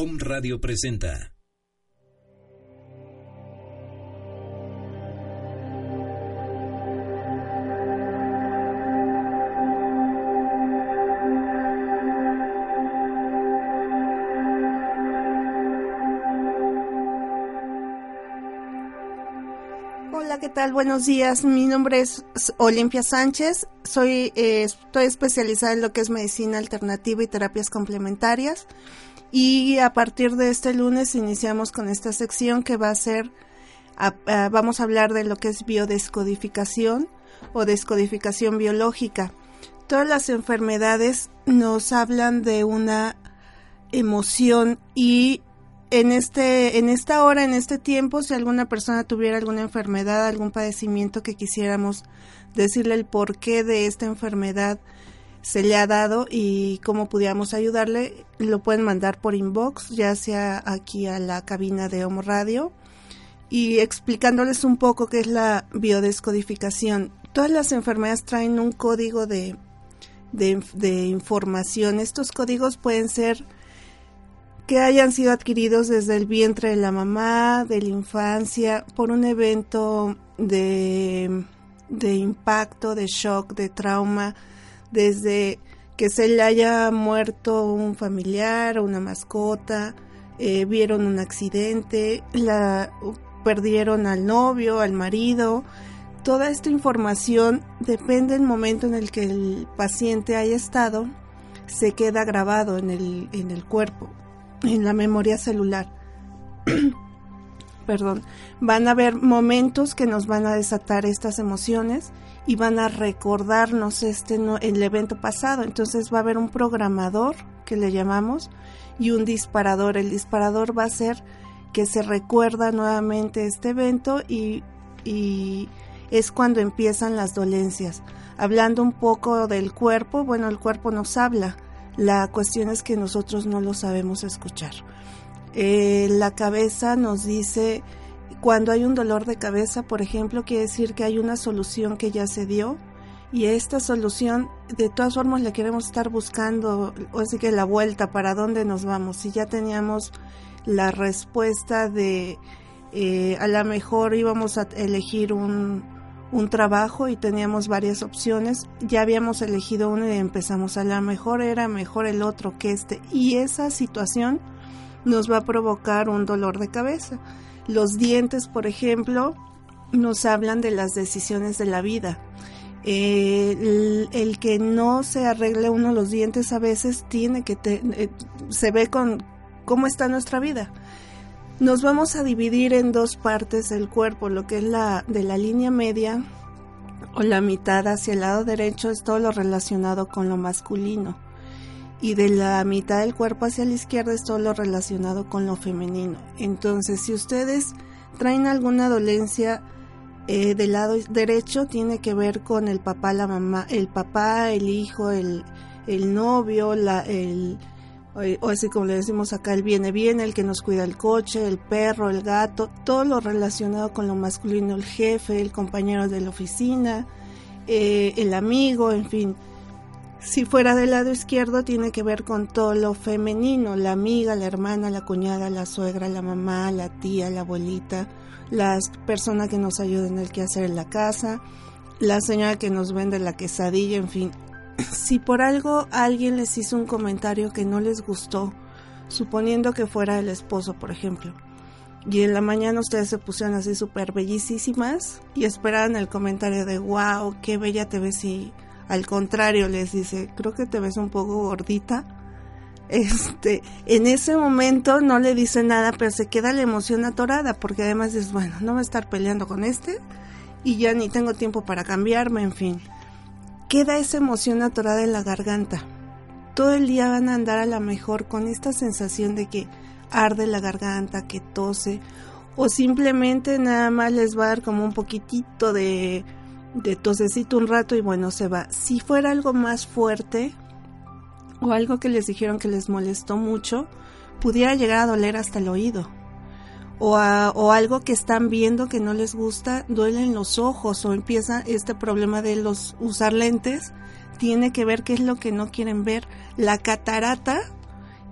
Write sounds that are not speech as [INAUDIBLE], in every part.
Om Radio presenta. Hola, ¿qué tal? Buenos días. Mi nombre es Olimpia Sánchez. Soy, eh, estoy especializada en lo que es medicina alternativa y terapias complementarias. Y a partir de este lunes iniciamos con esta sección que va a ser, vamos a hablar de lo que es biodescodificación o descodificación biológica. Todas las enfermedades nos hablan de una emoción y en este en esta hora en este tiempo si alguna persona tuviera alguna enfermedad algún padecimiento que quisiéramos decirle el porqué de esta enfermedad se le ha dado y cómo pudiéramos ayudarle, lo pueden mandar por inbox, ya sea aquí a la cabina de Homo Radio y explicándoles un poco qué es la biodescodificación. Todas las enfermedades traen un código de, de, de información. Estos códigos pueden ser que hayan sido adquiridos desde el vientre de la mamá, de la infancia, por un evento de, de impacto, de shock, de trauma, desde que se le haya muerto un familiar una mascota, eh, vieron un accidente, la, perdieron al novio, al marido. Toda esta información depende del momento en el que el paciente haya estado, se queda grabado en el, en el cuerpo, en la memoria celular. [CLEARS THROAT] Perdón, van a haber momentos que nos van a desatar estas emociones y van a recordarnos este el evento pasado. Entonces va a haber un programador que le llamamos y un disparador. El disparador va a ser que se recuerda nuevamente este evento y, y es cuando empiezan las dolencias. Hablando un poco del cuerpo, bueno, el cuerpo nos habla. La cuestión es que nosotros no lo sabemos escuchar. Eh, la cabeza nos dice cuando hay un dolor de cabeza, por ejemplo, quiere decir que hay una solución que ya se dio y esta solución de todas formas le queremos estar buscando, o así que la vuelta, para dónde nos vamos. Si ya teníamos la respuesta de eh, a lo mejor íbamos a elegir un, un trabajo y teníamos varias opciones, ya habíamos elegido uno y empezamos a lo mejor era mejor el otro que este y esa situación nos va a provocar un dolor de cabeza. Los dientes, por ejemplo, nos hablan de las decisiones de la vida. el, que no se arregle uno los dientes a veces tiene que eh, se ve con cómo está nuestra vida. Nos vamos a dividir en dos partes el cuerpo, lo que es la de la línea media o la mitad hacia el lado derecho es todo lo relacionado con lo masculino y de la mitad del cuerpo hacia la izquierda es todo lo relacionado con lo femenino. Entonces, si ustedes traen alguna dolencia eh, del lado derecho, tiene que ver con el papá, la mamá, el papá, el hijo, el, el novio, la, el, o así como le decimos acá, el viene bien, el que nos cuida el coche, el perro, el gato, todo lo relacionado con lo masculino, el jefe, el compañero de la oficina, eh, el amigo, en fin si fuera del lado izquierdo tiene que ver con todo lo femenino, la amiga, la hermana, la cuñada, la suegra, la mamá, la tía, la abuelita, las personas que nos ayudan en el quehacer en la casa, la señora que nos vende la quesadilla, en fin. Si por algo alguien les hizo un comentario que no les gustó, suponiendo que fuera el esposo, por ejemplo, y en la mañana ustedes se pusieron así súper bellísimas y esperaban el comentario de wow, qué bella te ves y al contrario, les dice, creo que te ves un poco gordita. Este, en ese momento no le dice nada, pero se queda la emoción atorada, porque además es, bueno, no voy a estar peleando con este y ya ni tengo tiempo para cambiarme, en fin. Queda esa emoción atorada en la garganta. Todo el día van a andar a la mejor con esta sensación de que arde la garganta, que tose, o simplemente nada más les va a dar como un poquitito de de tosecito un rato y bueno, se va. Si fuera algo más fuerte o algo que les dijeron que les molestó mucho, pudiera llegar a doler hasta el oído. O, o algo que están viendo que no les gusta, duelen los ojos o empieza este problema de los usar lentes, tiene que ver qué es lo que no quieren ver. La catarata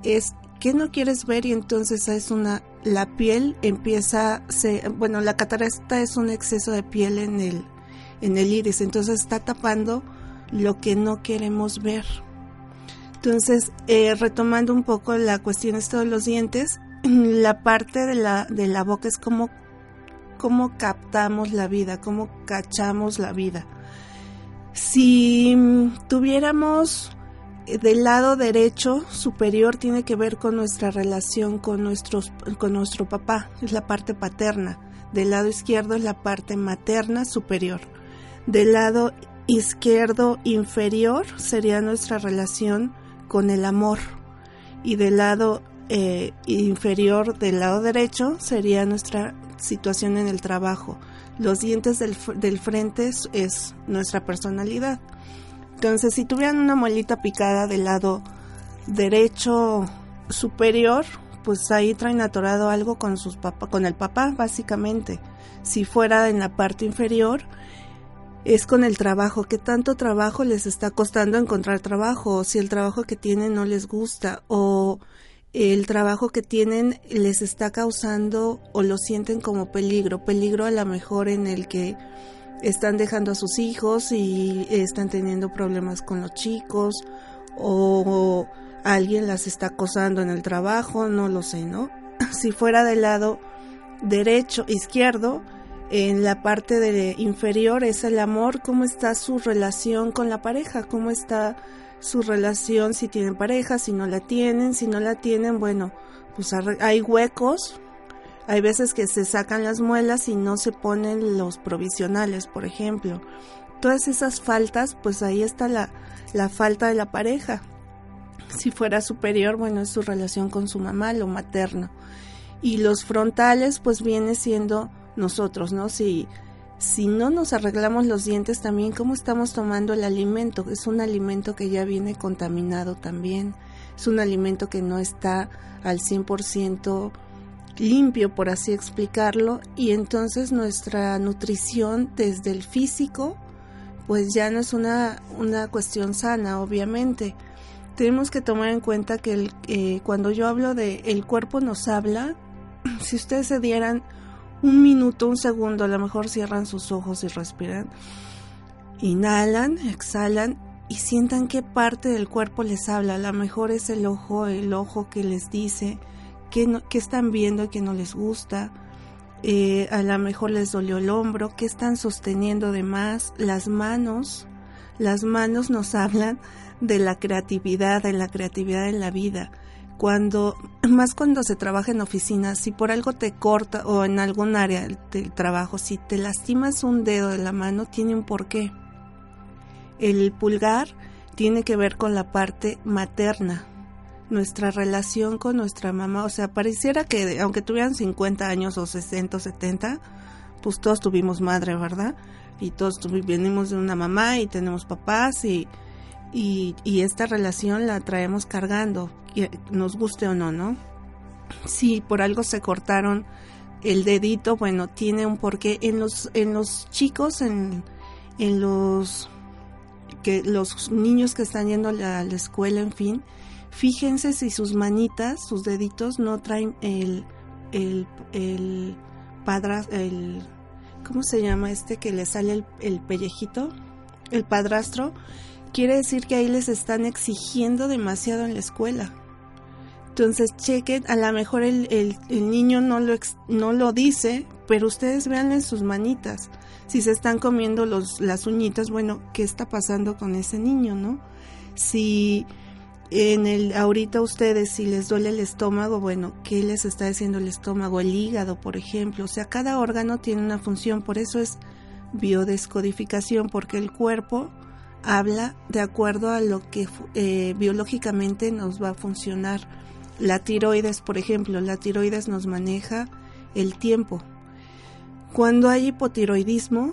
es ¿qué no quieres ver? Y entonces es una, la piel empieza, se, bueno, la catarata es un exceso de piel en el, en el iris, entonces está tapando lo que no queremos ver. Entonces, eh, retomando un poco la cuestión esto de los dientes, [CLEARS THROAT] la parte de la, de la boca es como cómo captamos la vida, cómo cachamos la vida. Si tuviéramos eh, del lado derecho superior tiene que ver con nuestra relación con, nuestros, con nuestro papá, es la parte paterna. Del lado izquierdo es la parte materna superior. Del lado izquierdo inferior sería nuestra relación con el amor. Y del lado eh, inferior del lado derecho sería nuestra situación en el trabajo. Los dientes del, del frente es, nuestra personalidad. Entonces, si tuvieran una muelita picada del lado derecho superior, pues ahí traen atorado algo con sus papá, con el papá, básicamente. Si fuera en la parte inferior, es con el trabajo, qué tanto trabajo les está costando encontrar trabajo, o si el trabajo que tienen no les gusta, o el trabajo que tienen les está causando o lo sienten como peligro, peligro a lo mejor en el que están dejando a sus hijos y están teniendo problemas con los chicos o alguien las está acosando en el trabajo, no lo sé, ¿no? [LAUGHS] Si fuera del lado derecho, izquierdo, en la parte de inferior es el amor, cómo está su relación con la pareja, cómo está su relación, si tienen pareja, si no la tienen, si no la tienen, bueno, pues hay huecos, hay veces que se sacan las muelas y no se ponen los provisionales, por ejemplo. Todas esas faltas, pues ahí está la, la falta de la pareja. Si fuera superior, bueno, es su relación con su mamá, lo materno. Y los frontales, pues viene siendo nosotros, ¿no? Si si no nos arreglamos los dientes también, ¿cómo estamos tomando el alimento? Es un alimento que ya viene contaminado también, es un alimento que no está al 100% limpio, por así explicarlo, y entonces nuestra nutrición desde el físico, pues ya no es una, una cuestión sana, obviamente. Tenemos que tomar en cuenta que el, eh, cuando yo hablo de el cuerpo nos habla, [CLEARS THROAT] si ustedes se dieran un minuto, un segundo, a lo mejor cierran sus ojos y respiran. Inhalan, exhalan y sientan qué parte del cuerpo les habla. A lo mejor es el ojo, el ojo que les dice qué, no, están viendo y que no les gusta. Eh, a lo mejor les dolió el hombro, qué están sosteniendo de más. Las manos, las manos nos [LAUGHS] hablan de la creatividad, de la creatividad en la vida cuando, más cuando se trabaja en oficinas, si por algo te corta o en algún área del trabajo, si te lastimas un dedo de la mano, tiene un porqué. El pulgar tiene que ver con la parte materna, nuestra relación con nuestra mamá. O sea, pareciera que aunque tuvieran 50 años o 60 o 70, pues todos tuvimos madre, ¿verdad? Y todos venimos de una mamá y tenemos papás y y, esta relación la traemos cargando, nos guste o no, ¿no? Si por algo se cortaron el dedito, bueno, tiene un porqué. En los, en los chicos, en, en los que los niños que están yendo a la, escuela, en fin, fíjense si sus manitas, sus deditos no traen el, el, el el, ¿cómo se llama este que le sale el, el pellejito? El padrastro quiere decir que ahí les están exigiendo demasiado en la escuela. Entonces chequen, a lo mejor el, el, niño no lo, no lo dice, pero ustedes vean en sus manitas. Si se están comiendo los, las uñitas, bueno, ¿qué está pasando con ese niño, no? Si en el ahorita ustedes si les duele el estómago, bueno, ¿qué les está diciendo el estómago? El hígado, por ejemplo. O sea, cada órgano tiene una función, por eso es biodescodificación, porque el cuerpo habla de acuerdo a lo que eh, biológicamente nos va a funcionar. La tiroides, por ejemplo, la tiroides nos maneja el tiempo. Cuando hay hipotiroidismo,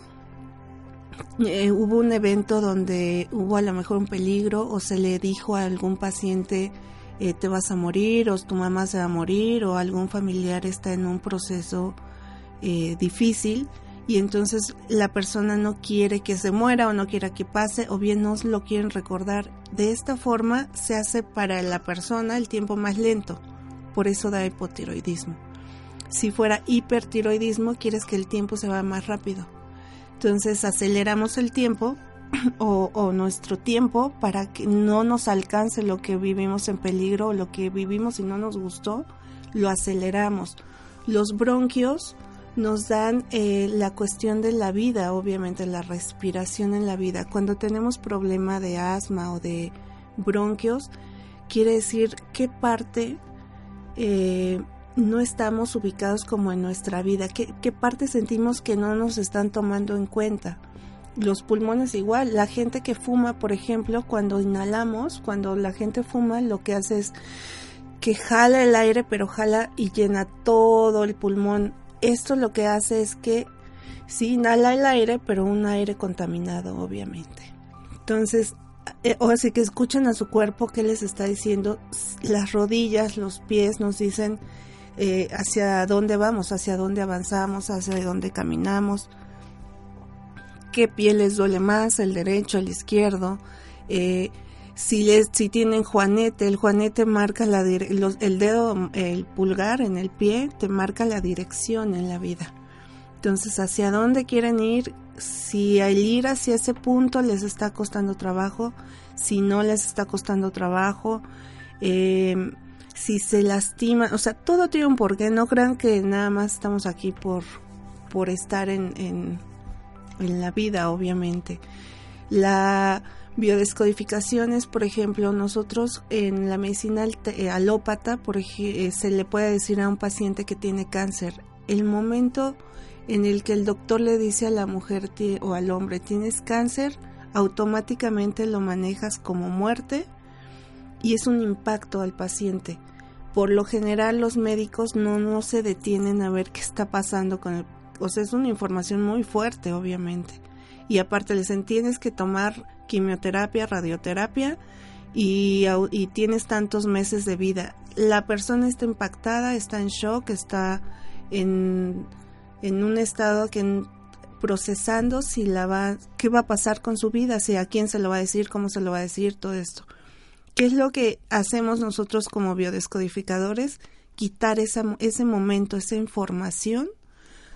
eh, hubo un evento donde hubo a lo mejor un peligro o se le dijo a algún paciente eh, te vas a morir o tu mamá se va a morir o algún familiar está en un proceso difícil y entonces la persona no quiere que se muera o no quiere que pase o bien no lo quieren recordar. De esta forma se hace para la persona el tiempo más lento. por eso da hipotiroidismo. Si fuera hipertiroidismo, quieres que el tiempo se va más rápido. Entonces aceleramos el tiempo [CLEARS THROAT] o, nuestro tiempo para que no nos alcance lo que vivimos en peligro o lo que vivimos y no nos gustó, lo aceleramos. Los bronquios nos dan eh, la cuestión de la vida, obviamente la respiración en la vida. Cuando tenemos problema de asma o de bronquios, quiere decir qué parte eh, no estamos ubicados como en nuestra vida, qué, qué parte sentimos que no nos están tomando en cuenta los pulmones igual. La gente que fuma, por ejemplo, cuando inhalamos, cuando la gente fuma, lo que hace es que jala el aire, pero jala y llena todo el pulmón. Esto lo que hace es que sí inhala el aire, pero un aire contaminado, obviamente. Entonces, eh, o así que escuchen a su cuerpo qué les está diciendo. Las rodillas, los pies nos dicen eh, hacia dónde vamos, hacia dónde avanzamos, hacia dónde caminamos qué piel les duele más, el derecho, el izquierdo. Eh, si, les, si tienen juanete, el juanete marca la el dedo, el pulgar en el pie, te marca la dirección en la vida. Entonces, hacia dónde quieren ir, si al ir hacia ese punto les está costando trabajo, si no les está costando trabajo, eh, si se lastima, o sea, todo tiene un porqué, no crean que nada más estamos aquí por, por estar en en la vida, obviamente. La biodescodificación es, por ejemplo, nosotros en la medicina eh, alópata, eh, se le puede decir a un paciente que tiene cáncer, el momento en el que el doctor le dice a la mujer o al hombre, tienes cáncer, automáticamente lo manejas como muerte y es un impacto al paciente. Por lo general los médicos no, no se detienen a ver qué está pasando con el o sea, es una información muy fuerte, obviamente. Y aparte les tienes que tomar quimioterapia, radioterapia y, tienes tantos meses de vida. La persona está impactada, está en shock, está en, en un estado que procesando si la va, qué va a pasar con su vida, si a quién se lo va a decir, cómo se lo va a decir, todo esto. ¿Qué es lo que hacemos nosotros como biodescodificadores? Quitar esa, ese momento, esa información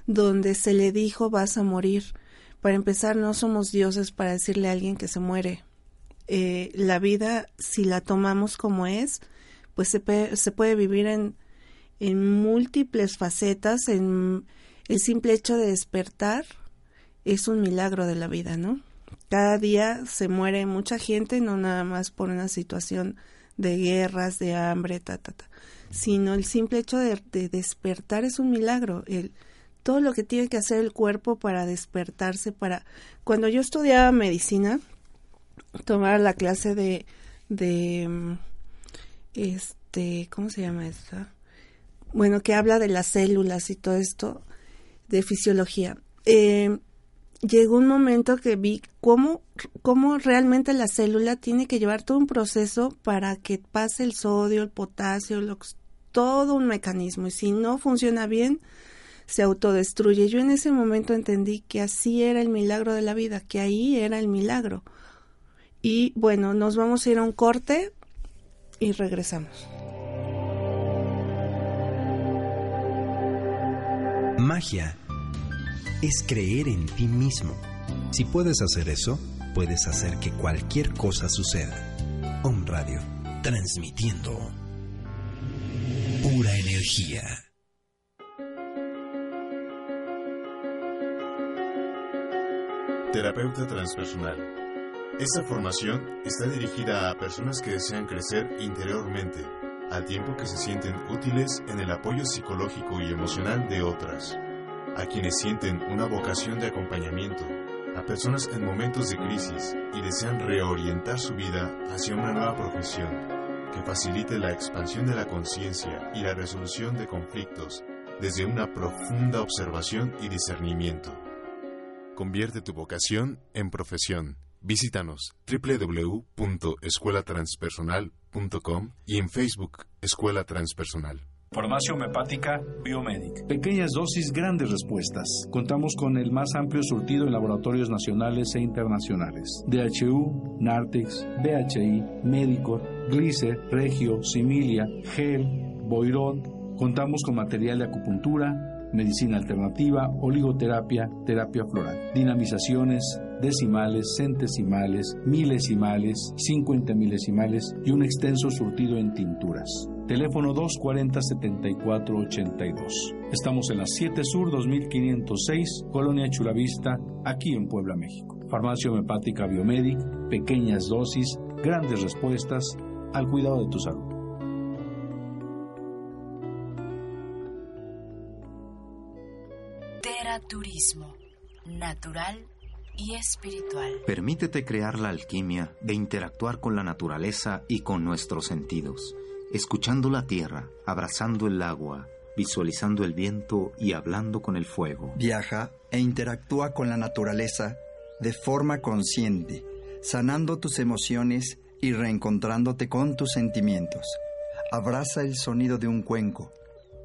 donde se le dijo vas a morir. Para empezar, no somos dioses para decirle a alguien que se muere. Eh, la vida, si la tomamos como es, pues se, se puede vivir en, en múltiples facetas, en el simple hecho de despertar es un milagro de la vida, ¿no? Cada día se muere mucha gente, no nada más por una situación de guerras, de hambre, ta, ta, ta, sino el simple hecho de, de despertar es un milagro. El, todo lo que tiene que hacer el cuerpo para despertarse, para... Cuando yo estudiaba medicina, tomar la clase de, de, este, ¿cómo se llama esta? Bueno, que habla de las células y todo esto, de fisiología. Eh, llegó un momento que vi cómo, cómo realmente la célula tiene que llevar todo un proceso para que pase el sodio, el potasio, todo un mecanismo. Y si no funciona bien, se autodestruye. Yo en ese momento entendí que así era el milagro de la vida, que ahí era el milagro. Y bueno, nos vamos a ir a un corte y regresamos. Magia es creer en ti mismo. Si puedes hacer eso, puedes hacer que cualquier cosa suceda. Om Radio, transmitiendo pura energía. Terapeuta transpersonal. Esta formación está dirigida a personas que desean crecer interiormente, al tiempo que se sienten útiles en el apoyo psicológico y emocional de otras, a quienes sienten una vocación de acompañamiento, a personas en momentos de crisis y desean reorientar su vida hacia una nueva profesión que facilite la expansión de la conciencia y la resolución de conflictos desde una profunda observación y discernimiento. Convierte tu vocación en profesión. Visítanos www.escuelatranspersonal.com y en Facebook Escuela Transpersonal. Farmacia homeopática Biomedic. Pequeñas dosis, grandes respuestas. Contamos con el más amplio surtido en laboratorios nacionales e internacionales. DHU, Nartex, BHI, Medicor, Glicer, Regio, Similia, Gel, Boirón, contamos con material de acupuntura, medicina alternativa, oligoterapia, terapia floral, dinamizaciones, decimales, centesimales, milesimales, 50 milesimales y un extenso surtido en tinturas. Teléfono 240-7482. Estamos en la 7 Sur 2506, Colonia Chulavista, aquí en Puebla, México. Farmacia homeopática Biomedic, pequeñas dosis, grandes respuestas al cuidado de tu salud. Turismo, natural y espiritual. Permítete crear la alquimia de interactuar con la naturaleza y con nuestros sentidos, escuchando la tierra, abrazando el agua, visualizando el viento y hablando con el fuego. Viaja e interactúa con la naturaleza de forma consciente, sanando tus emociones y reencontrándote con tus sentimientos. Abraza el sonido de un cuenco,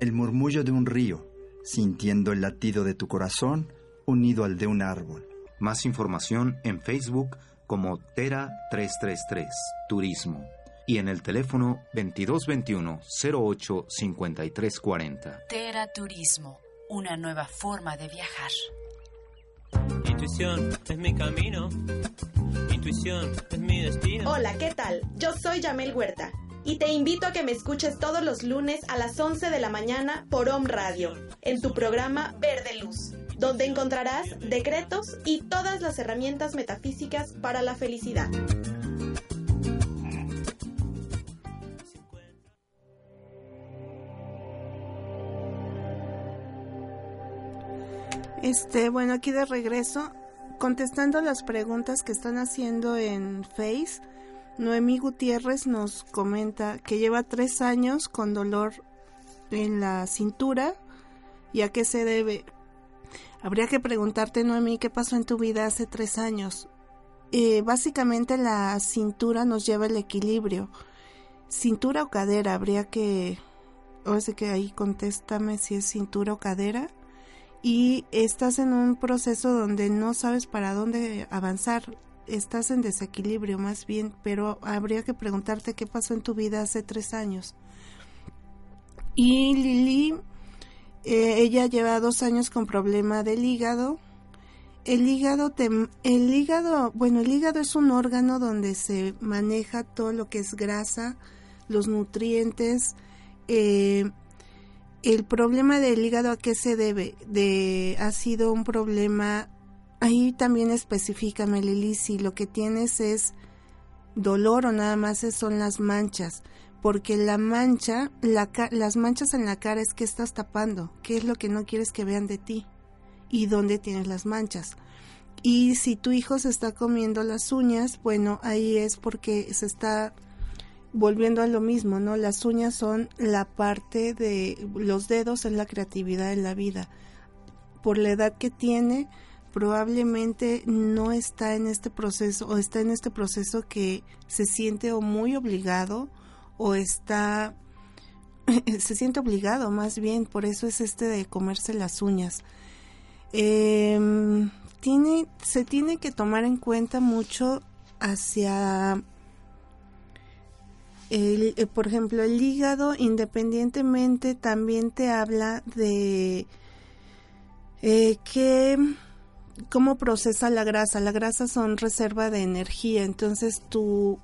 el murmullo de un río, sintiendo el latido de tu corazón unido al de un árbol. Más información en Facebook como Tera 333 Turismo y en el teléfono 2221 08 5340. Tera Turismo, una nueva forma de viajar. Intuición es mi camino. Intuición es mi destino. Hola, ¿qué tal? Yo soy Yamel Huerta y te invito a que me escuches todos los lunes a las 11 de la mañana por Om Radio, en tu programa Verde Luz, donde encontrarás decretos y todas las herramientas metafísicas para la felicidad. Este, bueno, aquí de regreso, contestando las preguntas que están haciendo en Face, Noemí Gutiérrez nos comenta que lleva tres años con dolor en la cintura y a qué se debe. Habría que preguntarte, Noemí, qué pasó en tu vida hace tres años. Eh, básicamente la cintura nos lleva el equilibrio. Cintura o cadera, habría que... O sea que ahí contéstame si es cintura o cadera. Y estás en un proceso donde no sabes para dónde avanzar estás en desequilibrio más bien, pero habría que preguntarte qué pasó en tu vida hace tres años. Y Lili, eh, ella lleva dos años con problema del hígado. El hígado, el hígado, bueno, el hígado es un órgano donde se maneja todo lo que es grasa, los nutrientes. Eh, el problema del hígado a qué se debe? De ha sido un problema Ahí también específicame, Lili, si lo que tienes es dolor o nada más son las manchas, porque la mancha, las manchas en la cara es que estás tapando, qué es lo que no quieres que vean de ti y dónde tienes las manchas. Y si tu hijo se está comiendo las uñas, bueno, ahí es porque se está volviendo a lo mismo, ¿no? Las uñas son la parte de los dedos en la creatividad de la vida. Por la edad que tiene, probablemente no está en este proceso o está en este proceso que se siente o muy obligado o está [LAUGHS] se siente obligado más bien por eso es este de comerse las uñas. Em, tiene se tiene que tomar en cuenta mucho hacia el, eh, por ejemplo el hígado independientemente también te habla de eh, que cómo procesa la grasa. La grasa son reserva de energía, entonces tu,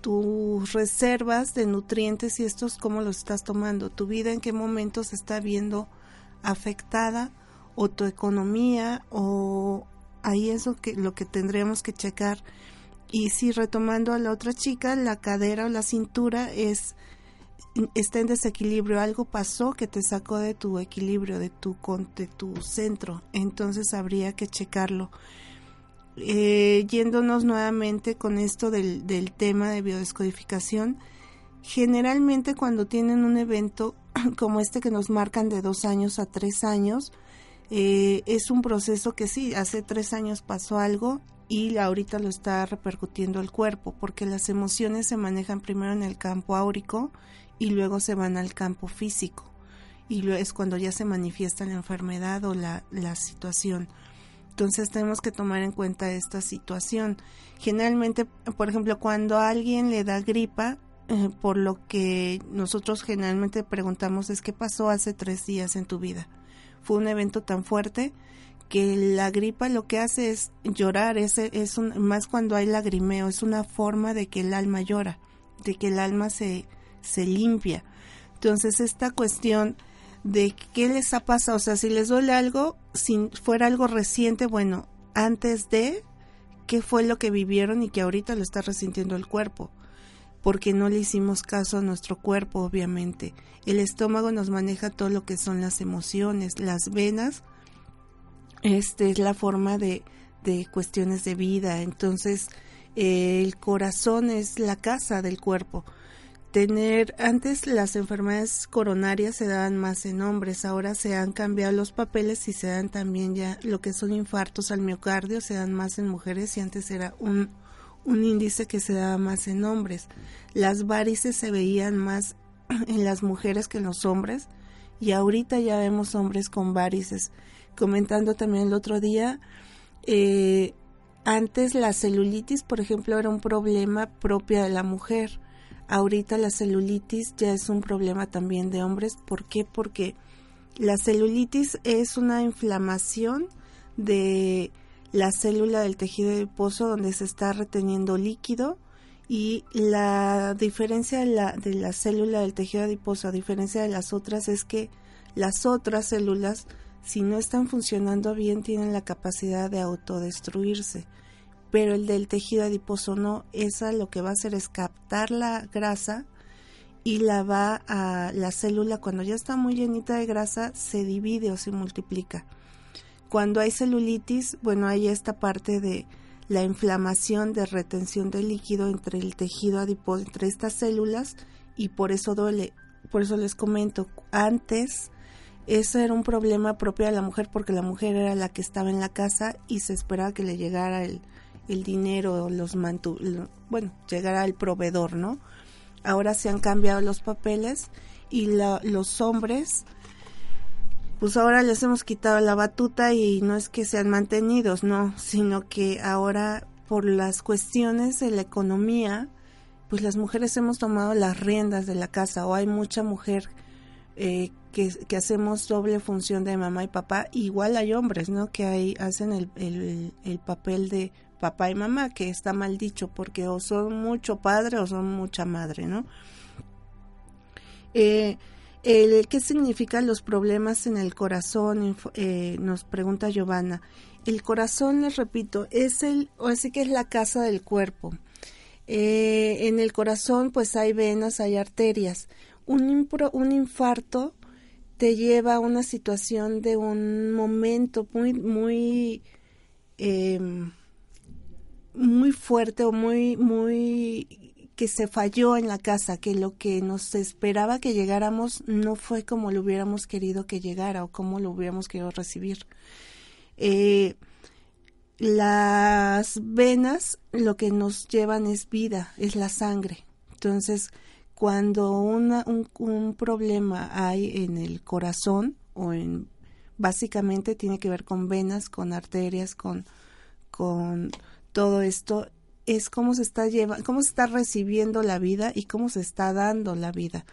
tus reservas de nutrientes y estos cómo los estás tomando, tu vida en qué momento se está viendo afectada o tu economía o ahí es lo que, lo que tendríamos que checar. Y si retomando a la otra chica, la cadera o la cintura es está en desequilibrio, algo pasó que te sacó de tu equilibrio, de tu, de tu centro, entonces habría que checarlo. Eh, yéndonos nuevamente con esto del, del tema de biodescodificación, generalmente cuando tienen un evento [CLEARS THROAT] como este que nos marcan de dos años a tres años, eh, es un proceso que sí, hace tres años pasó algo y ahorita lo está repercutiendo el cuerpo, porque las emociones se manejan primero en el campo áurico y luego se van al campo físico y es cuando ya se manifiesta la enfermedad o la, la situación. Entonces tenemos que tomar en cuenta esta situación. Generalmente, por ejemplo, cuando a alguien le da gripa, eh, por lo que nosotros generalmente preguntamos es qué pasó hace tres días en tu vida. Fue un evento tan fuerte que la gripa lo que hace es llorar, es, es un, más cuando hay lagrimeo, es una forma de que el alma llora, de que el alma se, se limpia. Entonces esta cuestión de qué les ha pasado, o sea, si les duele algo, si fuera algo reciente, bueno, antes de qué fue lo que vivieron y que ahorita lo está resintiendo el cuerpo, porque no le hicimos caso a nuestro cuerpo, obviamente. El estómago nos maneja todo lo que son las emociones, las venas este es la forma de, de cuestiones de vida. Entonces, eh, el corazón es la casa del cuerpo. Tener, antes las enfermedades coronarias se daban más en hombres, ahora se han cambiado los papeles y se dan también ya lo que son infartos al miocardio, se dan más en mujeres y antes era un, un índice que se daba más en hombres. Las varices se veían más [CLEARS THROAT] en las mujeres que en los hombres y ahorita ya vemos hombres con varices comentando también el otro día, eh, antes la celulitis, por ejemplo, era un problema propia de la mujer. Ahorita la celulitis ya es un problema también de hombres. ¿Por qué? Porque la celulitis es una inflamación de la célula del tejido adiposo donde se está reteniendo líquido y la diferencia de la, de la célula del tejido adiposo a diferencia de las otras es que las otras células si no están funcionando bien, tienen la capacidad de autodestruirse. Pero el del tejido adiposo no, esa lo que va a hacer es captar la grasa y la va a la célula cuando ya está muy llenita de grasa se divide o se multiplica. Cuando hay celulitis, bueno, hay esta parte de la inflamación de retención de líquido entre el tejido adiposo, entre estas células y por eso duele. Por eso les comento, antes eso era un problema propio de la mujer porque la mujer era la que estaba en la casa y se esperaba que le llegara el, el dinero, los mantu bueno, llegara el proveedor, ¿no? Ahora se han cambiado los papeles y los hombres, pues ahora les hemos quitado la batuta y no es que sean mantenidos, no, sino que ahora por las cuestiones de la economía, pues las mujeres hemos tomado las riendas de la casa o hay mucha mujer eh, que, hacemos doble función de mamá y papá, igual hay hombres, ¿no? Que ahí hacen el, el, papel de papá y mamá, que está mal dicho, porque o son mucho padre o son mucha madre, ¿no? Eh, el, ¿Qué significan los problemas en el corazón? Eh, nos pregunta Giovanna. El corazón, les repito, es el, o así que es la casa del cuerpo. Eh, en el corazón, pues hay venas, hay arterias. Un, infarto te lleva a una situación de un momento muy, muy, em, muy fuerte o muy, muy que se falló en la casa, que lo que nos esperaba que llegáramos no fue como lo hubiéramos querido que llegara o como lo hubiéramos querido recibir. Eh, las venas lo que nos llevan es vida, es la sangre. Entonces, cuando una, un, problema hay en el corazón o en básicamente tiene que ver con venas, con arterias, con todo esto, es cómo se está llevando, cómo se está recibiendo la vida y cómo se está dando la vida.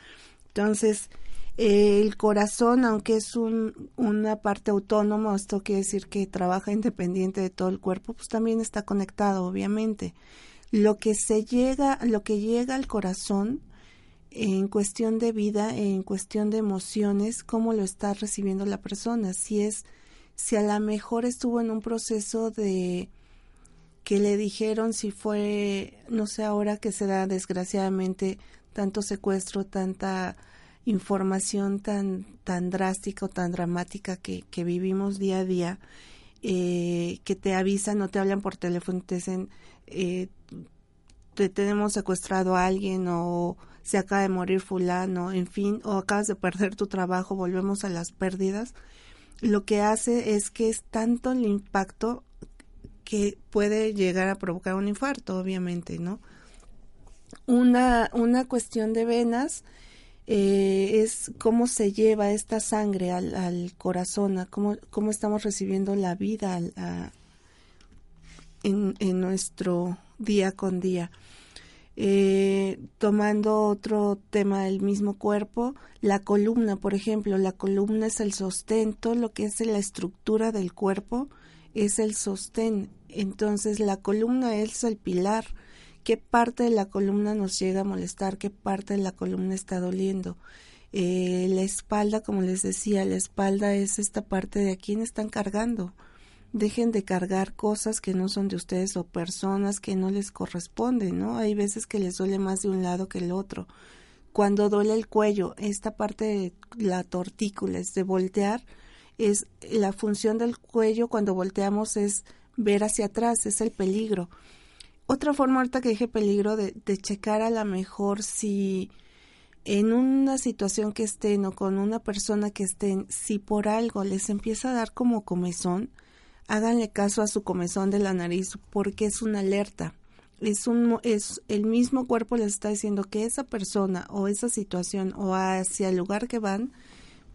Entonces, el corazón, aunque es un, una parte autónoma, esto quiere decir que trabaja independiente de todo el cuerpo, pues también está conectado, obviamente. Lo que se llega, lo que llega al corazón en cuestión de vida, en cuestión de emociones, cómo lo está recibiendo la persona. Si es, si a lo mejor estuvo en un proceso de que le dijeron si fue, no sé ahora que se da desgraciadamente tanto secuestro, tanta información tan, tan drástica o tan dramática que, que vivimos día a día, eh, que te avisan, no te hablan por teléfono, te dicen, eh, te tenemos secuestrado a alguien o se acaba de morir fulano, en fin, o acabas de perder tu trabajo, volvemos a las pérdidas, lo que hace es que es tanto el impacto que puede llegar a provocar un infarto, obviamente, ¿no? Una, una cuestión de venas eh, es cómo se lleva esta sangre al, al corazón, a cómo, cómo, estamos recibiendo la vida en, en nuestro día con día. Eh, tomando otro tema del mismo cuerpo, la columna, por ejemplo, la columna es el sostento, lo que es la estructura del cuerpo es el sostén. Entonces la columna es el pilar. ¿Qué parte de la columna nos llega a molestar? ¿Qué parte de la columna está doliendo? Eh, la espalda, como les decía, la espalda es esta parte de a quién están cargando. Dejen de cargar cosas que no son de ustedes o personas que no les corresponden, ¿no? Hay veces que les duele más de un lado que el otro. Cuando duele el cuello, esta parte de la tortícula es de voltear, es la función del cuello cuando volteamos es ver hacia atrás, es el peligro. Otra forma ahorita que dije peligro de, de checar a la mejor si en una situación que estén o con una persona que estén, si por algo les empieza a dar como comezón, háganle caso a su comezón de la nariz porque es una alerta. Es, un, es el mismo cuerpo les está diciendo que esa persona o esa situación o hacia el lugar que van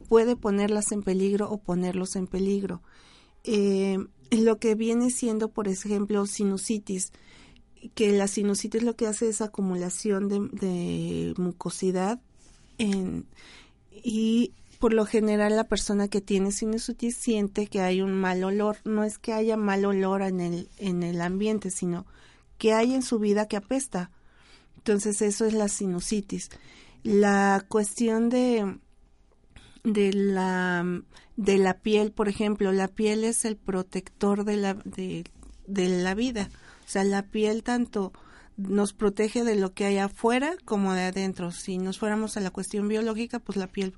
puede ponerlas en peligro o ponerlos en peligro. Eh, lo que viene siendo, por ejemplo, sinusitis que la sinusitis lo que hace es acumulación de, mucosidad en, y por lo general la persona que tiene sinusitis siente que hay un mal olor. No es que haya mal olor en el, en el ambiente, sino que hay en su vida que apesta. Entonces eso es la sinusitis. La cuestión de, de, la, de la piel, por ejemplo, la piel es el protector de la, de, de la vida. O sea, la piel tanto nos protege de lo que hay afuera como de adentro. Si nos fuéramos a la cuestión biológica, pues la piel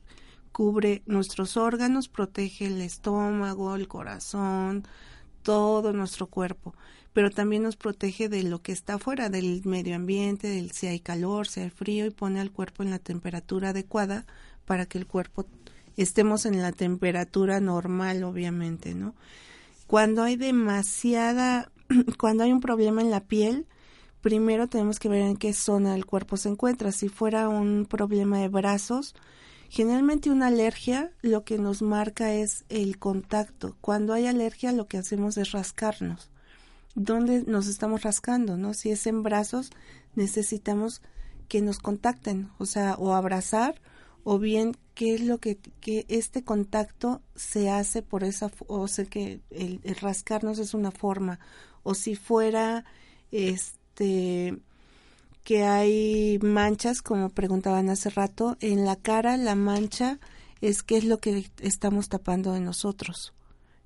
cubre nuestros órganos, protege el estómago, el corazón, todo nuestro cuerpo, pero también nos protege de lo que está afuera, del medio ambiente, del si hay calor, si hay frío y pone al cuerpo en la temperatura adecuada para que el cuerpo estemos en la temperatura normal, obviamente, ¿no? Cuando hay demasiada [CLEARS THROAT] cuando hay un problema en la piel, primero tenemos que ver en qué zona del cuerpo se encuentra. Si fuera un problema de brazos, generalmente una alergia lo que nos marca es el contacto. Cuando hay alergia lo que hacemos es rascarnos. ¿Dónde nos estamos rascando? ¿no? Si es en brazos, necesitamos que nos contacten, o sea, o abrazar, o bien qué es lo que, que este contacto se hace por esa, o sea, que el rascarnos es una forma, o si fuera este que hay manchas, como preguntaban hace rato, en la cara la mancha es qué es lo que estamos tapando de nosotros,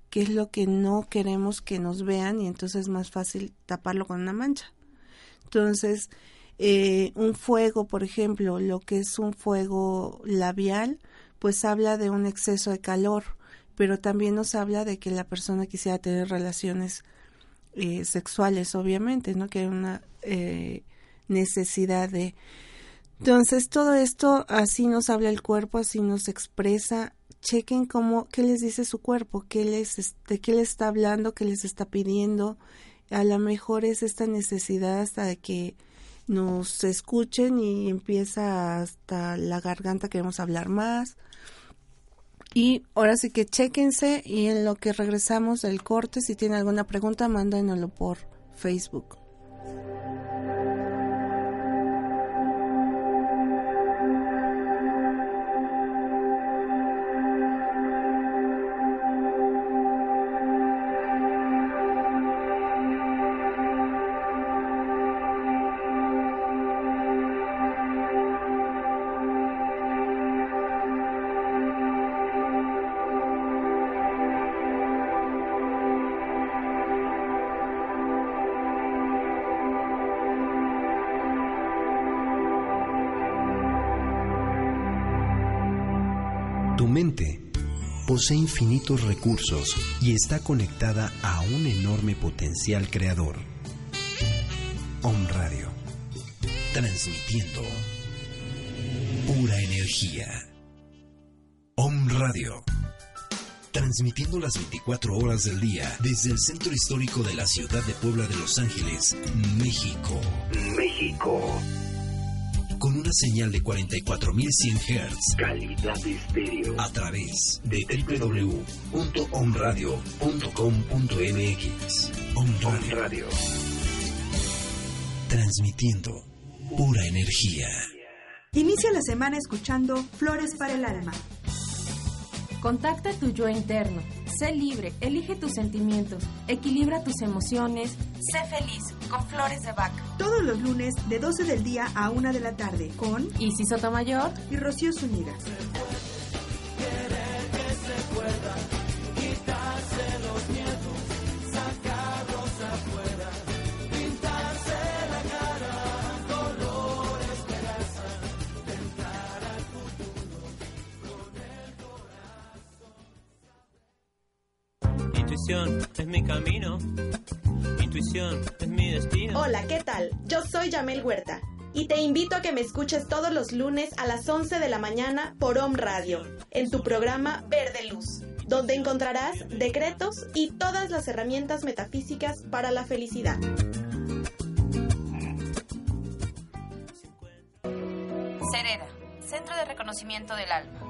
qué es lo que no queremos que nos vean y entonces es más fácil taparlo con una mancha. Entonces, eh, un fuego, por ejemplo, lo que es un fuego labial, pues habla de un exceso de calor, pero también nos habla de que la persona quisiera tener relaciones eh, sexuales, obviamente, ¿no? Que hay una eh, necesidad de... Entonces, todo esto así nos habla el cuerpo, así nos expresa. Chequen cómo, qué les dice su cuerpo, qué les, de qué les está hablando, qué les está pidiendo. A lo mejor es esta necesidad hasta de que nos escuchen y empieza hasta la garganta, queremos hablar más y ahora sí que chequense y en lo que regresamos del corte, si tienen alguna pregunta, mándenlo por Facebook. Posee infinitos recursos y está conectada a un enorme potencial creador. Om Radio, transmitiendo pura energía. Om Radio, transmitiendo las 24 horas del día desde el centro histórico de la ciudad de Puebla de Los Ángeles, México. México con una señal de 44.100 Hz. Calidad de estéreo. A través de www.omradio.com.mx. Om Radio. Transmitiendo Pura energía. Inicia la semana escuchando Flores para el Alma. Contacta tu yo interno. Sé libre, elige tus sentimientos, equilibra tus emociones. Sé feliz con Flores de Vaca. Todos los lunes de 12 del día a 1 de la tarde con Isis Sotomayor y Rocío Zúñiga. Intuición es mi camino. Intuición es mi destino. Hola, ¿qué tal? Yo soy Yamel Huerta y te invito a que me escuches todos los lunes a las 11 de la mañana por Om Radio, en tu programa Verde Luz, donde encontrarás decretos y todas las herramientas metafísicas para la felicidad. Cereda, Centro de Reconocimiento del Alma.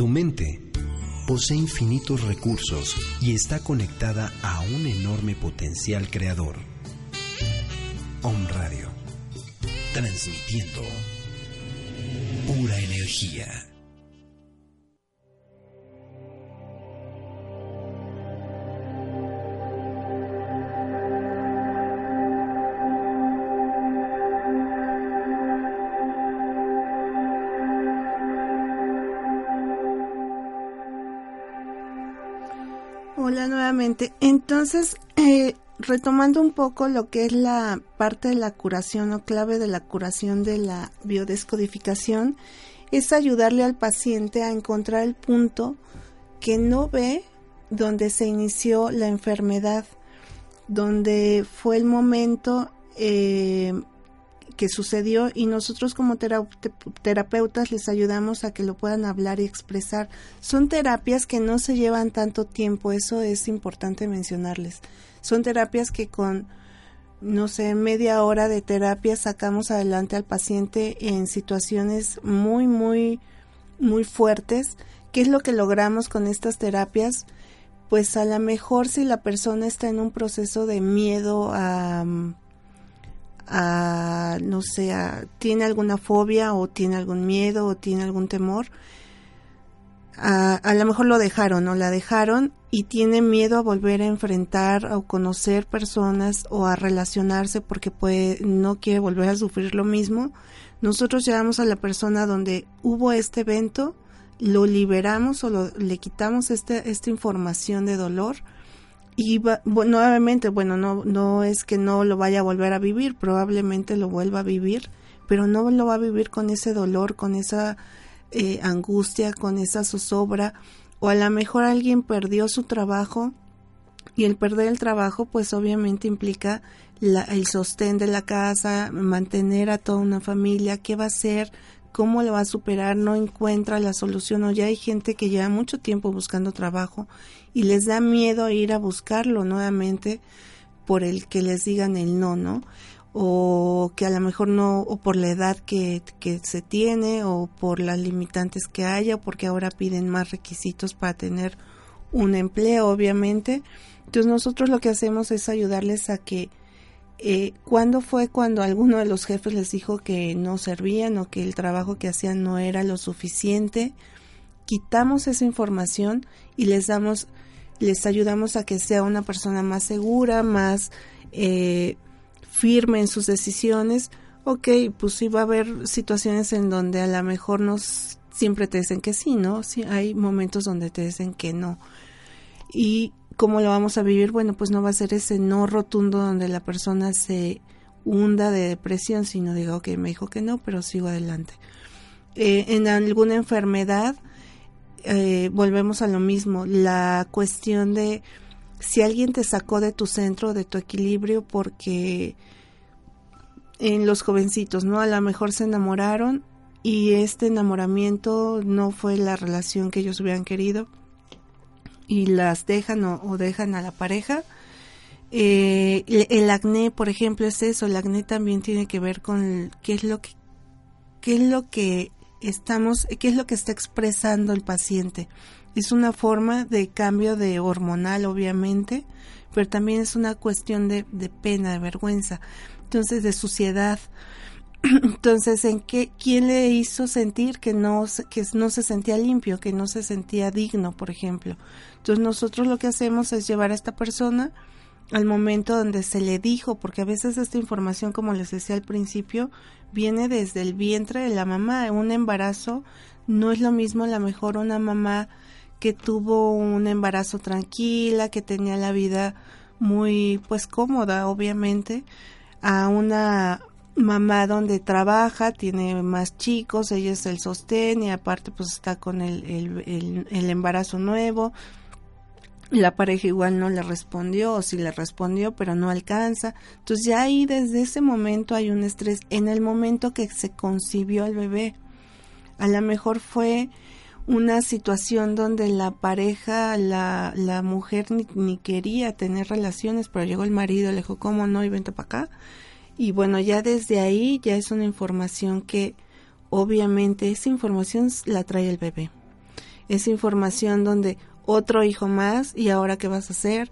Tu mente posee infinitos recursos y está conectada a un enorme potencial creador. Om Radio, transmitiendo pura energía. Hola nuevamente. Entonces, eh, retomando un poco lo que es la parte de la curación o clave de la curación de la biodescodificación, es ayudarle al paciente a encontrar el punto que no ve donde se inició la enfermedad, donde fue el momento eh, que sucedió y nosotros como tera- te- terapeutas les ayudamos a que lo puedan hablar y expresar. Son terapias que no se llevan tanto tiempo, eso es importante mencionarles. Son terapias que con, no sé, media hora de terapia sacamos adelante al paciente en situaciones muy, muy, muy fuertes. ¿Qué es lo que logramos con estas terapias? Pues a lo mejor si la persona está en un proceso de miedo a... mm, a, no sé, tiene alguna fobia o tiene algún miedo o tiene algún temor, a, a lo mejor lo dejaron o la dejaron y tiene miedo a volver a enfrentar o conocer personas o a relacionarse porque puede, no quiere volver a sufrir lo mismo. Nosotros llevamos a la persona donde hubo este evento, lo liberamos o lo- le quitamos este, esta información de dolor y va- bu- nuevamente, bueno, no, no es que no lo vaya a volver a vivir, probablemente lo vuelva a vivir, pero no lo va a vivir con ese dolor, con esa eh, angustia, con esa zozobra, o a lo mejor alguien perdió su trabajo y el perder el trabajo pues obviamente implica la- el sostén de la casa, mantener a toda una familia, qué va a hacer, cómo lo va a superar, no encuentra la solución o ya hay gente que lleva mucho tiempo buscando trabajo y les da miedo ir a buscarlo nuevamente por el que les digan el no, ¿no? O que a lo mejor no, o por la edad que, que se tiene, o por las limitantes que haya, o porque ahora piden más requisitos para tener un empleo, obviamente. Entonces nosotros lo que hacemos es ayudarles a que eh, ¿Cuándo fue cuando alguno de los jefes les dijo que no servían o que el trabajo que hacían no era lo suficiente? Quitamos esa información y les damos, les ayudamos a que sea una persona más segura, más eh, firme en sus decisiones. Ok, pues sí va a haber situaciones en donde a lo mejor no siempre te dicen que sí, ¿no? Sí, hay momentos donde te dicen que no. Y cómo lo vamos a vivir, bueno, pues no va a ser ese no rotundo donde la persona se hunda de depresión, sino diga, ok, me dijo que no, pero sigo adelante. Eh, en alguna enfermedad, eh, volvemos a lo mismo, la cuestión de si alguien te sacó de tu centro, de tu equilibrio, porque en los jovencitos, ¿no? A lo mejor se enamoraron y este enamoramiento no fue la relación que ellos hubieran querido y las dejan o, dejan a la pareja. Eh, el, acné, por ejemplo, es eso. El acné también tiene que ver con qué es lo que qué es lo que estamos, qué es lo que está expresando el paciente. Es una forma de cambio de hormonal, obviamente, pero también es una cuestión de, de pena, de vergüenza, entonces de suciedad. [CLEARS THROAT] Entonces, ¿en qué, quién le hizo sentir que no, que no se sentía limpio, que no se sentía digno, por ejemplo? Entonces, nosotros lo que hacemos es llevar a esta persona al momento donde se le dijo, porque a veces esta información, como les decía al principio, viene desde el vientre de la mamá. Un embarazo no es lo mismo, a lo mejor una mamá que tuvo un embarazo tranquila, que tenía la vida muy pues cómoda, obviamente, a una mamá donde trabaja, tiene más chicos, ella es el sostén y aparte pues está con el, el, el embarazo nuevo, la pareja igual no le respondió o si le respondió pero no alcanza. Entonces ya ahí desde ese momento hay un estrés en el momento que se concibió el bebé. A lo mejor fue una situación donde la pareja, la, la mujer ni, quería tener relaciones, pero llegó el marido, le dijo, ¿cómo no? Y vente para acá. Y bueno, ya desde ahí ya es una información que obviamente esa información la trae el bebé. Esa información donde otro hijo más y ahora qué vas a hacer.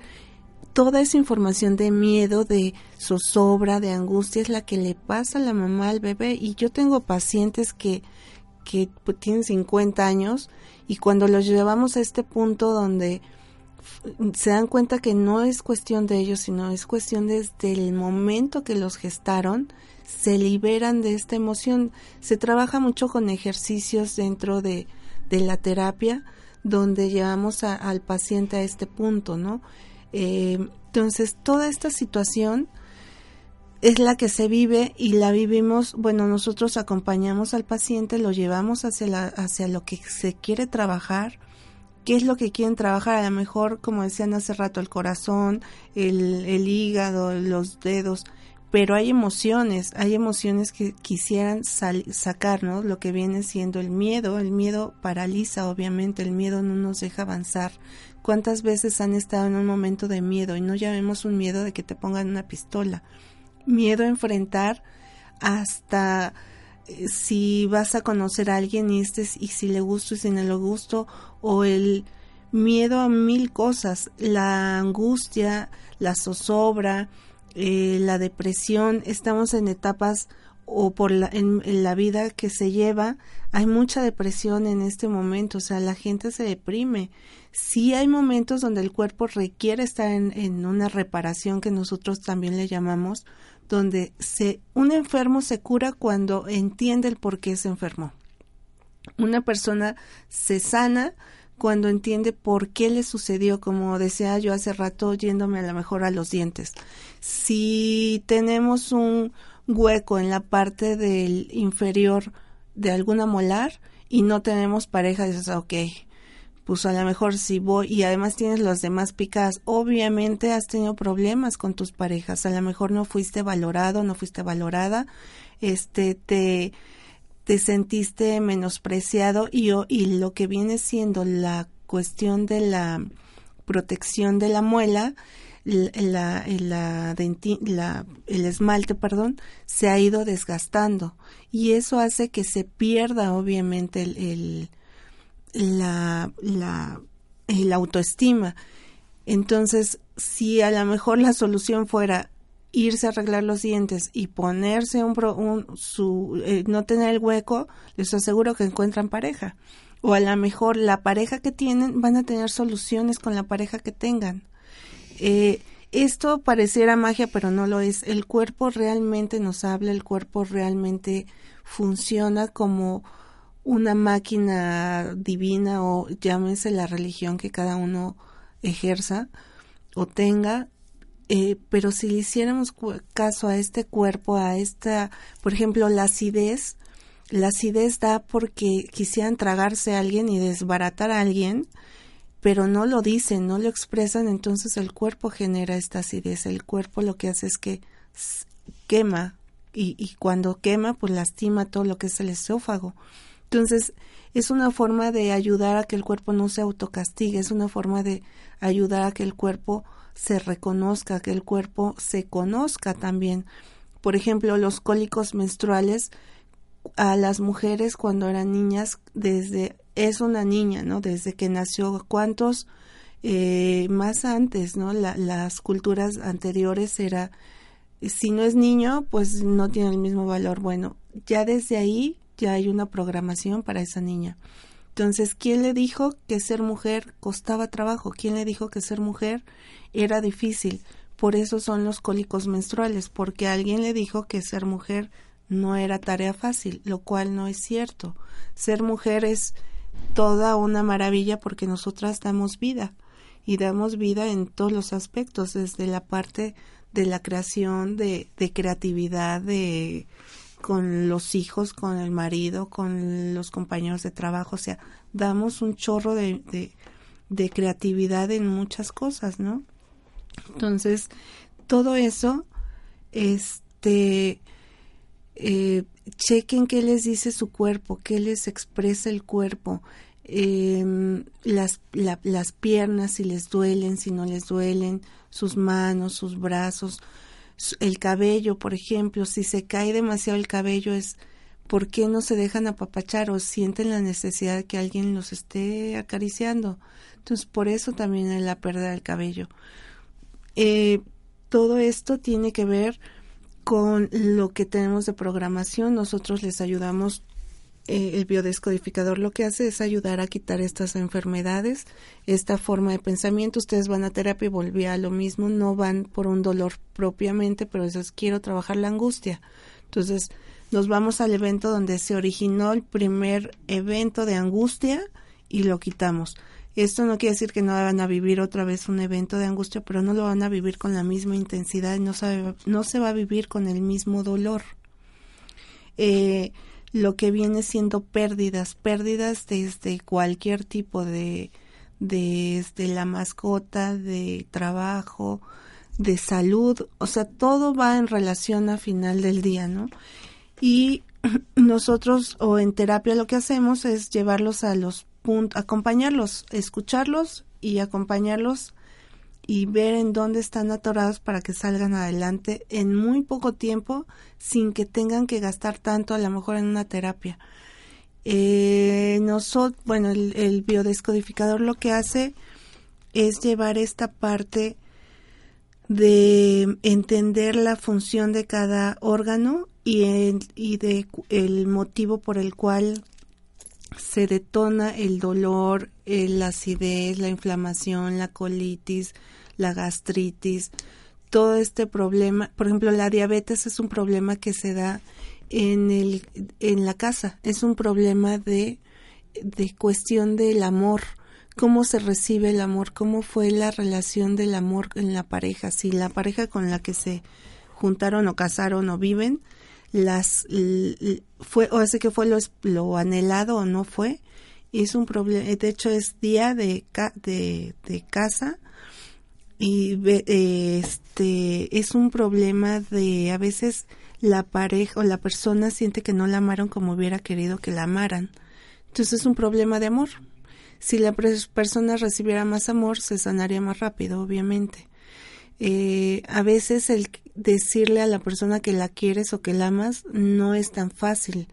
Toda esa información de miedo, de zozobra, de angustia es la que le pasa a la mamá al bebé y yo tengo pacientes que que pues, tienen 50 años y cuando los llevamos a este punto donde se dan cuenta que no es cuestión de ellos, sino es cuestión desde el momento que los gestaron, se liberan de esta emoción. Se trabaja mucho con ejercicios dentro de, de la terapia donde llevamos al paciente a este punto, ¿no? Eh, entonces, toda esta situación es la que se vive y la vivimos, bueno, nosotros acompañamos al paciente, lo llevamos hacia, hacia lo que se quiere trabajar, qué es lo que quieren trabajar, a lo mejor, como decían hace rato, el corazón, el, el hígado, los dedos, pero hay emociones, hay emociones que quisieran sacarnos, lo que viene siendo el miedo, el miedo paraliza obviamente, el miedo no nos deja avanzar. ¿Cuántas veces han estado en un momento de miedo y no llamemos un miedo de que te pongan una pistola? Miedo a enfrentar hasta eh, si vas a conocer a alguien y, este, y si le gusto y si no le gusto, o el miedo a mil cosas, la angustia, la zozobra, eh, la depresión, estamos en etapas o por la, en, la vida que se lleva, hay mucha depresión en este momento, o sea, la gente se deprime. Sí hay momentos donde el cuerpo requiere estar en, en una reparación que nosotros también le llamamos, donde se, un enfermo se cura cuando entiende el por qué se enfermó. Una persona se sana cuando entiende por qué le sucedió, como decía yo hace rato, yéndome a lo mejor a los dientes. Si tenemos un hueco en la parte del inferior de alguna molar y no tenemos pareja, dices, ok, pues a lo mejor si voy y además tienes las demás picadas, obviamente has tenido problemas con tus parejas, a lo mejor no fuiste valorado, no fuiste valorada, este, te te sentiste menospreciado y, y lo que viene siendo la cuestión de la protección de la muela, la, la, el esmalte, perdón, se ha ido desgastando y eso hace que se pierda obviamente el, la, la, el autoestima. Entonces, si a lo mejor la solución fuera irse a arreglar los dientes y ponerse un, un su eh, no tener el hueco, les aseguro que encuentran pareja. O a lo mejor la pareja que tienen van a tener soluciones con la pareja que tengan. Eh, esto pareciera magia, pero no lo es. El cuerpo realmente nos habla, el cuerpo realmente funciona como una máquina divina o llámese la religión que cada uno ejerza o tenga, eh, pero si le hiciéramos caso a este cuerpo, a esta, por ejemplo, la acidez, la acidez da porque quisieran tragarse a alguien y desbaratar a alguien, pero no lo dicen, no lo expresan, entonces el cuerpo genera esta acidez. El cuerpo lo que hace es que quema y, y cuando quema, pues lastima todo lo que es el esófago. Entonces, es una forma de ayudar a que el cuerpo no se autocastigue, es una forma de ayudar a que el cuerpo se reconozca, que el cuerpo se conozca también. Por ejemplo, los cólicos menstruales a las mujeres cuando eran niñas, desde es una niña, ¿no? Desde que nació, ¿cuántos eh, más antes, ¿no? las culturas anteriores era, si no es niño, pues no tiene el mismo valor. Bueno, ya desde ahí ya hay una programación para esa niña. Entonces, ¿quién le dijo que ser mujer costaba trabajo? ¿Quién le dijo que ser mujer era difícil? Por eso son los cólicos menstruales, porque alguien le dijo que ser mujer no era tarea fácil, lo cual no es cierto. Ser mujer es toda una maravilla porque nosotras damos vida y damos vida en todos los aspectos, desde la parte de la creación, de, de creatividad, de con los hijos, con el marido, con los compañeros de trabajo, o sea, damos un chorro de, de, creatividad en muchas cosas, ¿no? Entonces, todo eso, este, eh, chequen qué les dice su cuerpo, qué les expresa el cuerpo, eh, las, las piernas, si les duelen, si no les duelen, sus manos, sus brazos, el cabello, por ejemplo, si se cae demasiado el cabello es ¿por qué no se dejan apapachar o sienten la necesidad de que alguien los esté acariciando? Entonces, por eso también es la pérdida del cabello. Eh, todo esto tiene que ver con lo que tenemos de programación. Nosotros les ayudamos eh, el biodescodificador lo que hace es ayudar a quitar estas enfermedades, esta forma de pensamiento. Ustedes van a terapia y volví a lo mismo, no van por un dolor propiamente, pero eso es quiero trabajar la angustia. Entonces, nos vamos al evento donde se originó el primer evento de angustia y lo quitamos. Esto no quiere decir que no van a vivir otra vez un evento de angustia, pero no lo van a vivir con la misma intensidad no, no se va a vivir con el mismo dolor. Eh, lo que viene siendo pérdidas, pérdidas desde cualquier tipo de, desde la mascota, de trabajo, de salud, o sea, todo va en relación a final del día, ¿no? Y [CLEARS THROAT] nosotros o en terapia lo que hacemos es llevarlos a los puntos, acompañarlos, escucharlos y acompañarlos y ver en dónde están atorados para que salgan adelante en muy poco tiempo sin que tengan que gastar tanto a lo mejor en una terapia. Eh, nosotros, bueno, el, biodescodificador lo que hace es llevar esta parte de entender la función de cada órgano y, y de el motivo por el cual se detona el dolor, la acidez, la inflamación, la colitis, la gastritis, todo este problema, por ejemplo, la diabetes es un problema que se da en el en la casa, es un problema de de cuestión del amor, cómo se recibe el amor, cómo fue la relación del amor en la pareja, si la pareja con la que se juntaron o casaron o viven las fue o ese que fue lo, lo anhelado o no fue es un problema de hecho es día de, de, de casa y este es un problema de a veces la pareja o la persona siente que no la amaron como hubiera querido que la amaran. Entonces es un problema de amor. Si la persona recibiera más amor, se sanaría más rápido, obviamente. Eh, a veces el decirle a la persona que la quieres o que la amas no es tan fácil.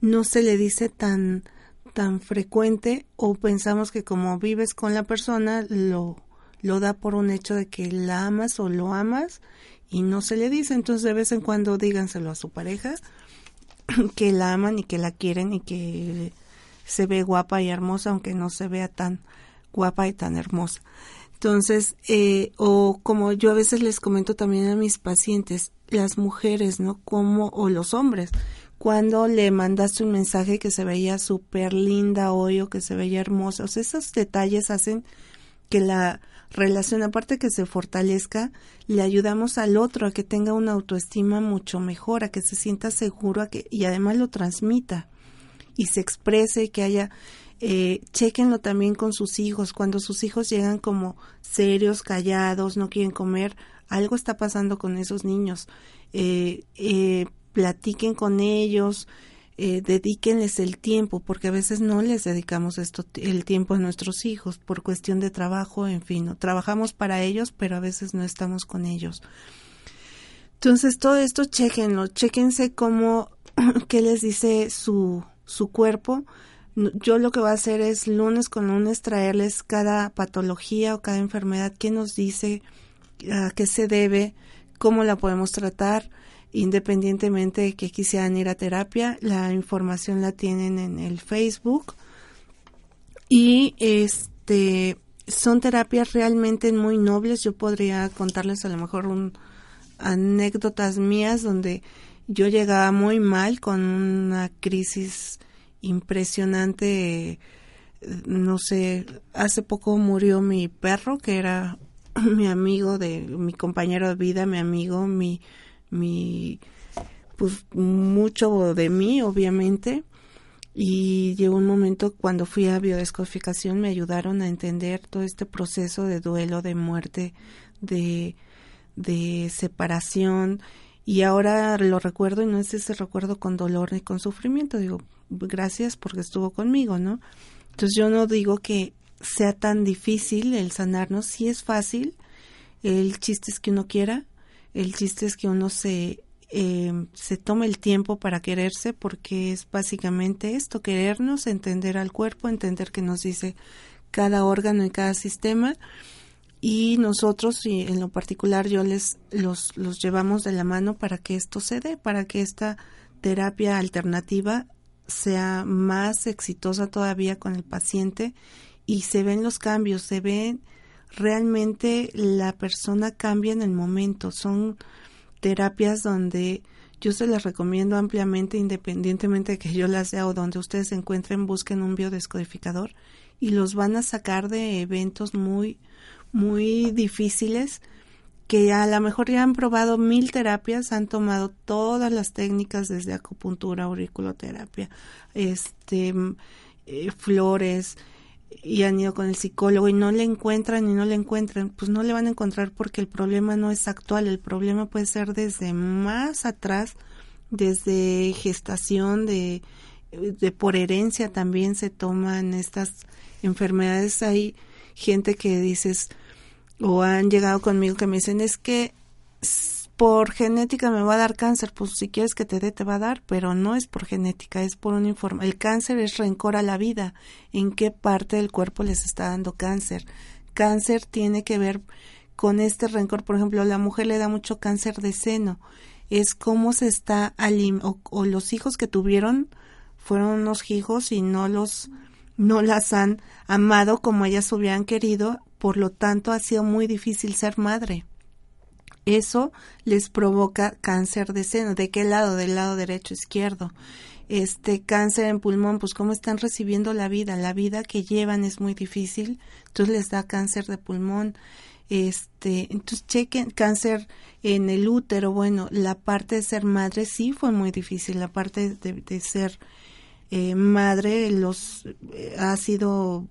No se le dice tan tan frecuente o pensamos que como vives con la persona lo lo da por un hecho de que la amas o lo amas y no se le dice. Entonces de vez en cuando díganselo a su pareja [CLEARS THROAT] que la aman y que la quieren y que se ve guapa y hermosa aunque no se vea tan guapa y tan hermosa. Entonces, eh, o como yo a veces les comento también a mis pacientes, las mujeres, ¿no? Como, o los hombres, cuando le mandaste un mensaje que se veía súper linda hoy o que se veía hermosa, o sea, esos detalles hacen que la relación, aparte que se fortalezca, le ayudamos al otro a que tenga una autoestima mucho mejor, a que se sienta seguro a que, y además lo transmita y se exprese, que haya, eh, chequenlo también con sus hijos, cuando sus hijos llegan como serios, callados, no quieren comer, algo está pasando con esos niños. Eh, eh, platiquen con ellos, eh, dedíquenles el tiempo, porque a veces no les dedicamos esto, el tiempo a nuestros hijos por cuestión de trabajo, en fin, trabajamos para ellos, pero a veces no estamos con ellos. Entonces, todo esto chequenlo, chequense cómo, [CLEARS THROAT] qué les dice su, su cuerpo. Yo lo que voy a hacer es lunes con lunes traerles cada patología o cada enfermedad, qué nos dice, a qué se debe, cómo la podemos tratar independientemente de que quisieran ir a terapia, la información la tienen en el Facebook y este son terapias realmente muy nobles. Yo podría contarles a lo mejor un, anécdotas mías donde yo llegaba muy mal con una crisis impresionante. No sé, hace poco murió mi perro, que era [CLEARS THROAT] mi amigo de mi compañero de vida, mi amigo, mi mi pues mucho de mí obviamente y llegó un momento cuando fui a biodescodificación me ayudaron a entender todo este proceso de duelo, de muerte, de, de separación y ahora lo recuerdo y no es ese recuerdo con dolor ni con sufrimiento, digo, gracias porque estuvo conmigo, ¿no? Entonces yo no digo que sea tan difícil el sanarnos, si es fácil, el chiste es que uno quiera, el chiste es que uno se, eh, se tome el tiempo para quererse porque es básicamente esto, querernos, entender al cuerpo, entender que nos dice cada órgano y cada sistema y nosotros y en lo particular yo les los, los llevamos de la mano para que esto se dé, para que esta terapia alternativa sea más exitosa todavía con el paciente y se ven los cambios, se ven realmente la persona cambia en el momento. Son terapias donde yo se las recomiendo ampliamente, independientemente de que yo las sea o donde ustedes se encuentren, busquen un biodescodificador y los van a sacar de eventos muy, muy difíciles que a lo mejor ya han probado mil terapias, han tomado todas las técnicas desde acupuntura, auriculoterapia, este, eh, flores, y han ido con el psicólogo y no le encuentran y no le encuentran, pues no le van a encontrar porque el problema no es actual, el problema puede ser desde más atrás, desde gestación, de, de por herencia también se toman estas enfermedades. Hay gente que dices, o han llegado conmigo que me dicen, es que por genética me va a dar cáncer, pues si quieres que te dé, te va a dar, pero no es por genética, es por un informe. El cáncer es rencor a la vida. ¿En qué parte del cuerpo les está dando cáncer? Cáncer tiene que ver con este rencor. Por ejemplo, la mujer le da mucho cáncer de seno. Es cómo se está o, o los hijos que tuvieron fueron unos hijos y no los no las han amado como ellas hubieran querido, por lo tanto ha sido muy difícil ser madre eso les provoca cáncer de seno. ¿De qué lado? Del lado derecho, izquierdo. Este cáncer en pulmón, pues cómo están recibiendo la vida. La vida que llevan es muy difícil, entonces les da cáncer de pulmón. Este, entonces chequen cáncer en el útero. Bueno, la parte de ser madre sí fue muy difícil. La parte de, ser eh, madre los eh, ha sido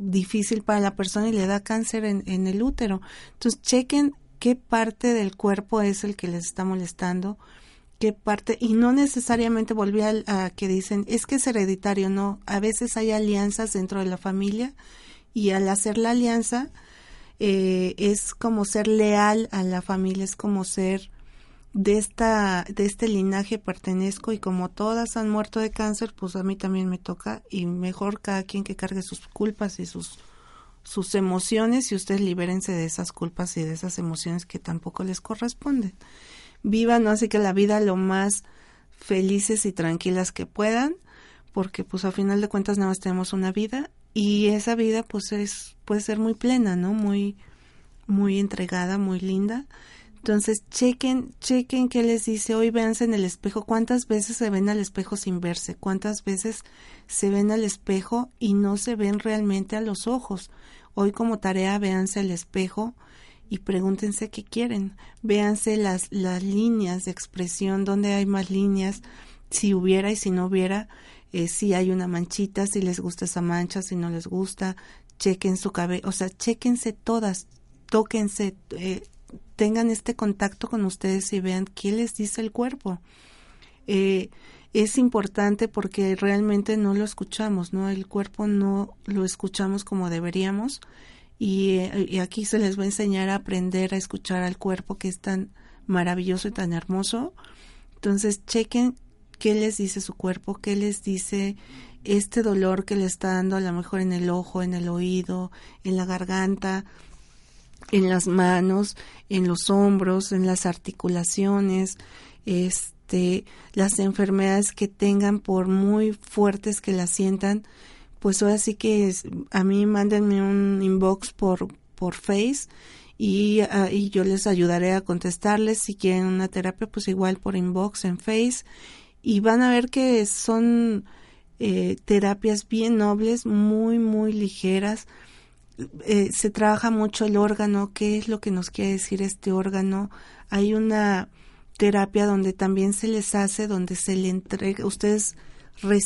difícil para la persona y le da cáncer en, en el útero. Entonces chequen qué parte del cuerpo es el que les está molestando, qué parte, y no necesariamente volví a, que dicen, es que es hereditario, no, a veces hay alianzas dentro de la familia y al hacer la alianza eh, es como ser leal a la familia, es como ser de esta de este linaje pertenezco y como todas han muerto de cáncer, pues a mí también me toca y mejor cada quien que cargue sus culpas y sus sus emociones y ustedes libérense de esas culpas y de esas emociones que tampoco les corresponden. Vivan, ¿no? Así que la vida lo más felices y tranquilas que puedan, porque pues a final de cuentas nada más tenemos una vida y esa vida pues es puede ser muy plena, ¿no? Muy muy entregada, muy linda. Entonces, chequen, chequen qué les dice. Hoy, véanse en el espejo, cuántas veces se ven al espejo sin verse, cuántas veces se ven al espejo y no se ven realmente a los ojos Hoy como tarea véanse el espejo y pregúntense qué quieren. Véanse las, las líneas de expresión, dónde hay más líneas, si hubiera y si no hubiera, eh, si hay una manchita, si les gusta esa mancha, si no les gusta, chequen su cabello, o sea, chequense todas, tóquense, eh, tengan este contacto con ustedes y vean qué les dice el cuerpo. Eh, es importante porque realmente no lo escuchamos, ¿no? El cuerpo no lo escuchamos como deberíamos y, y, aquí se les va a enseñar a aprender a escuchar al cuerpo que es tan maravilloso y tan hermoso. Entonces, chequen qué les dice su cuerpo, qué les dice este dolor que le está dando a lo mejor en el ojo, en el oído, en la garganta, en las manos, en los hombros, en las articulaciones, este, las enfermedades que tengan por muy fuertes que las sientan, pues ahora sí que a mí mándenme un inbox por, por Face y, uh, y, yo les ayudaré a contestarles. Si quieren una terapia, pues igual por inbox en Face. Y van a ver que son eh, terapias bien nobles, muy, muy ligeras. Eh, se trabaja mucho el órgano, qué es lo que nos quiere decir este órgano. Hay una terapia donde también se les hace, donde se le entrega, ustedes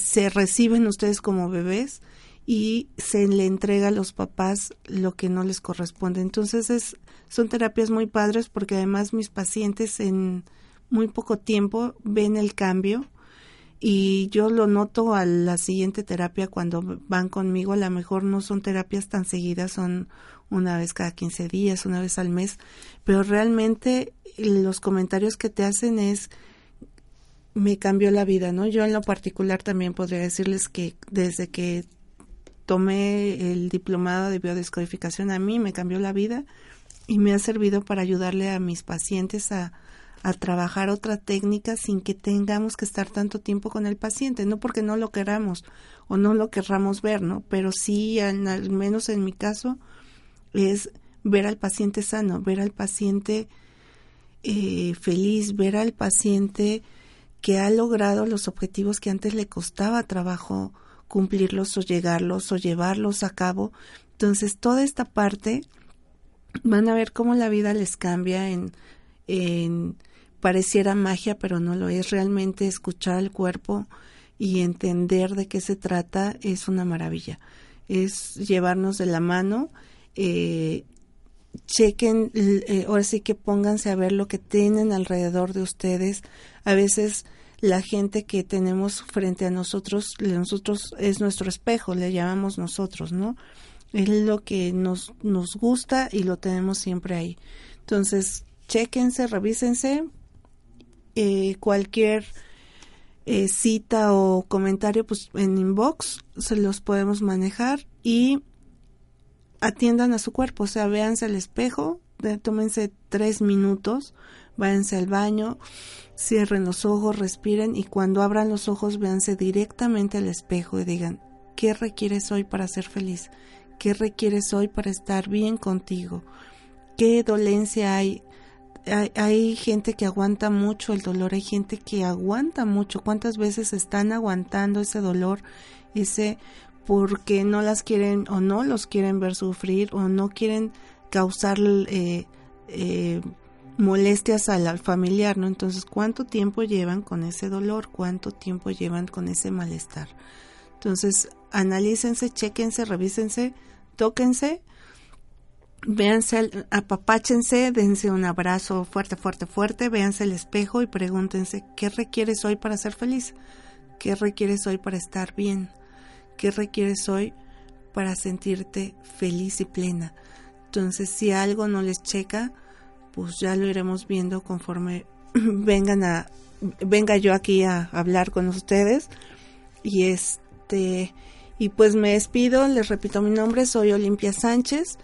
se reciben ustedes como bebés y se le entrega a los papás lo que no les corresponde. Entonces es, son terapias muy padres porque además mis pacientes en muy poco tiempo ven el cambio y yo lo noto a la siguiente terapia cuando van conmigo. A lo mejor no son terapias tan seguidas, son una vez cada 15 días, una vez al mes, pero realmente los comentarios que te hacen es me cambió la vida, ¿no? Yo en lo particular también podría decirles que desde que tomé el diplomado de biodescodificación a mí me cambió la vida y me ha servido para ayudarle a mis pacientes a, a trabajar otra técnica sin que tengamos que estar tanto tiempo con el paciente, no porque no lo queramos o no lo querramos ver, ¿no? Pero sí, al menos en mi caso, es ver al paciente sano, ver al paciente eh, feliz, ver al paciente que ha logrado los objetivos que antes le costaba trabajo cumplirlos o llegarlos o llevarlos a cabo. Entonces, toda esta parte van a ver cómo la vida les cambia en, en pareciera magia, pero no lo es. Realmente escuchar al cuerpo y entender de qué se trata es una maravilla. Es llevarnos de la mano. Eh, chequen, eh, ahora sí que pónganse a ver lo que tienen alrededor de ustedes. A veces la gente que tenemos frente a nosotros, nosotros es nuestro espejo, le llamamos nosotros, ¿no? Es lo que nos, nos gusta y lo tenemos siempre ahí. Entonces, chequense, revísense. Eh, cualquier eh, cita o comentario, pues en inbox se los podemos manejar y atiendan a su cuerpo, o sea, véanse al espejo, tómense tres minutos, váyanse al baño, Cierren los ojos, respiren y cuando abran los ojos véanse directamente al espejo y digan, ¿qué requieres hoy para ser feliz? ¿Qué requieres hoy para estar bien contigo? ¿Qué dolencia hay? Hay? Hay gente que aguanta mucho el dolor, hay gente que aguanta mucho. ¿Cuántas veces están aguantando ese dolor, ese porque no las quieren o no los quieren ver sufrir o no quieren causar eh, eh, molestias al, familiar, ¿no? Entonces, ¿cuánto tiempo llevan con ese dolor? ¿Cuánto tiempo llevan con ese malestar? Entonces, analícense, chequense, revísense, tóquense, véanse, apapáchense, dense un abrazo fuerte, fuerte, fuerte, véanse el espejo y pregúntense, ¿qué requieres hoy para ser feliz? ¿Qué requieres hoy para estar bien? ¿Qué requieres hoy para sentirte feliz y plena? Entonces, si algo no les checa, pues ya lo iremos viendo conforme [CLEARS THROAT] vengan a venga yo aquí a hablar con ustedes y este y pues me despido les repito mi nombre soy Olimpia Sánchez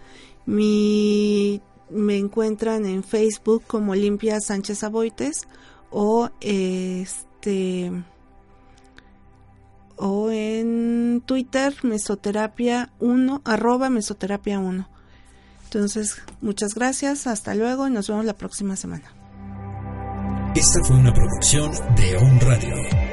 mi me encuentran en Facebook como Olimpia Sánchez Aboites o este o en Twitter mesoterapia 1 arroba mesoterapia 1 entonces, muchas gracias, hasta luego y nos vemos la próxima semana. Esta fue una producción de On Radio.